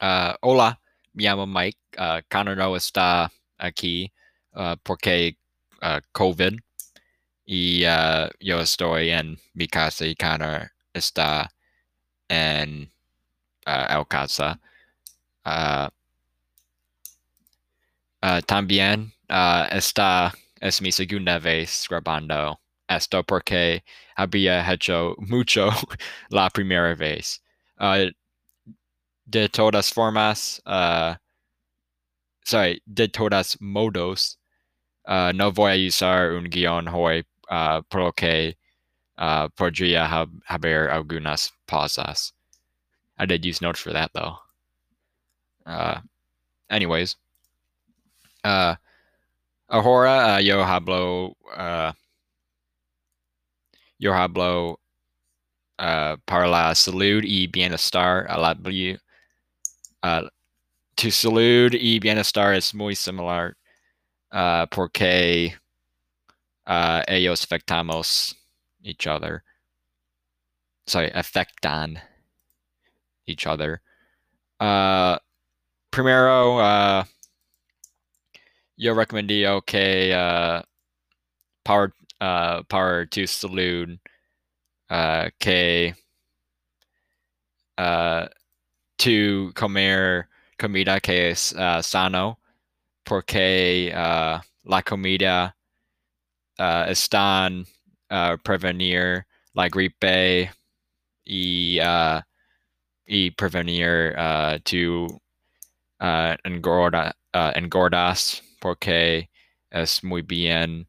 Uh, hola, me llamo Mike. Uh, Connor no está aquí uh, porque uh, COVID. Y uh, yo estoy en mi casa y Connor está en uh, el casa. También esta es mi segunda vez grabando esto porque había hecho mucho la primera vez. Uh, de todas formas, uh, sorry, de todas modos, uh, no voy a usar un guión hoy uh, porque uh, podría ha haber algunas pausas. I did use notes for that though. Uh, anyways, uh, ahora uh, yo hablo, uh, yo hablo uh, para la salud y bienestar. A la, uh, to salud y bienestar es muy similar uh, porque uh, ellos afectamos each other. Sorry, afectan each other. Uh, primero, uh, yo recomendaría que uh, power, uh, power to salud uh, que uh, to comer comida que es uh, sano porque uh, la comida uh, están uh, prevenir la gripe y, uh, y prevenir uh, uh, engorda, uh, engordas porque es muy bien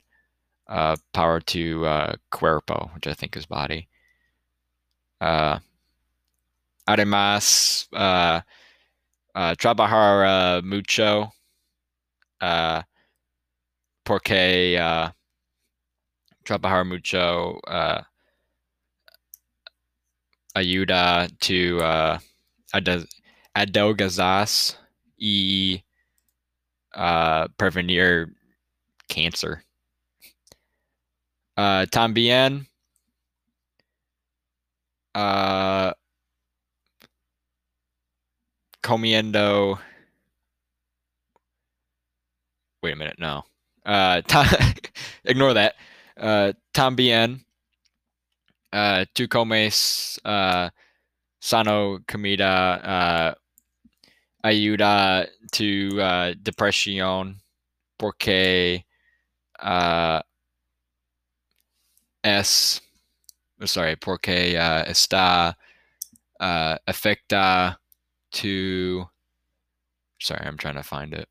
uh, para tu uh, cuerpo, which I think is body. Uh, además, uh, uh, trabajar mucho uh, porque uh, trabajar mucho uh, ayuda to uh, adelgazar y uh, prevenir cancer. Uh, también uh, comiendo. Wait a minute, no. Uh, ignore that. Uh, también uh, tú comes uh, sano comida uh, ayuda to uh, depresión porque uh, es sorry porque uh, está uh, afecta to sorry i'm trying to find it.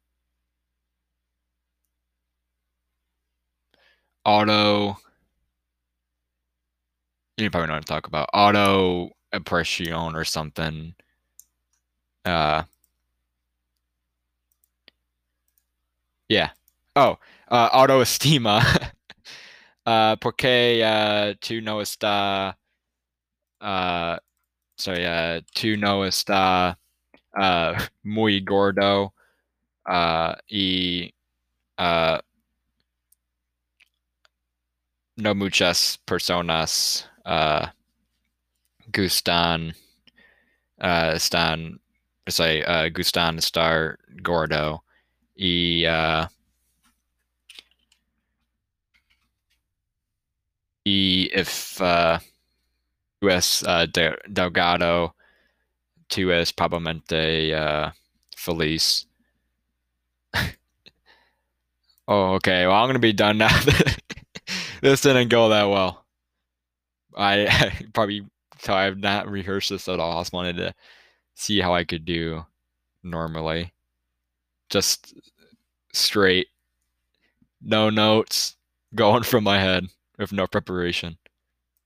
Auto you probably know what i'm talking about auto oppression or something uh yeah oh uh autoestima uh porque uh tu no está uh sorry uh tu no está uh, muy gordo uh, y uh, no muchas personas uh, gustan uh, están say, uh, gustan estar gordo y uh, y if uh, es uh, de delgado tú es probablemente uh, feliz. oh, okay. Well, I'm gonna be done now. this didn't go that well. I, I probably so I have not rehearsed this at all. I just wanted to see how I could do normally. Just straight, no notes, going from my head with no preparation.